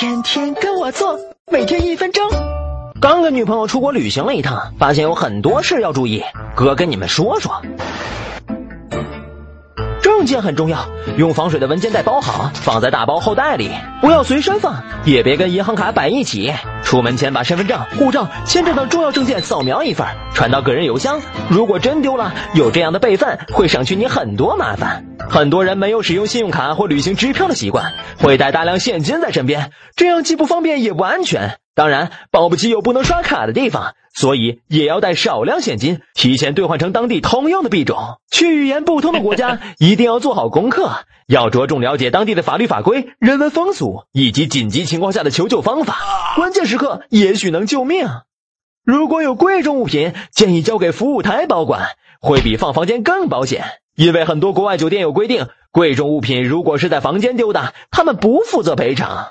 天天跟我做，每天一分钟。刚跟女朋友出国旅行了一趟，发现有很多事要注意。哥跟你们说说。证件很重要，用防水的文件袋包好，放在大包后袋里，不要随身放，也别跟银行卡摆一起。出门前把身份证、护照、签证等重要证件扫描一份，传到个人邮箱。如果真丢了，有这样的备份会省去你很多麻烦。很多人没有使用信用卡或旅行支票的习惯，会带大量现金在身边，这样既不方便也不安全。当然，保不齐有不能刷卡的地方，所以也要带少量现金，提前兑换成当地通用的币种。去语言不通的国家，一定要做好功课，要着重了解当地的法律法规、人文风俗以及紧急情况下的求救方法。关键时刻也许能救命。如果有贵重物品，建议交给服务台保管，会比放房间更保险。因为很多国外酒店有规定，贵重物品如果是在房间丢的，他们不负责赔偿。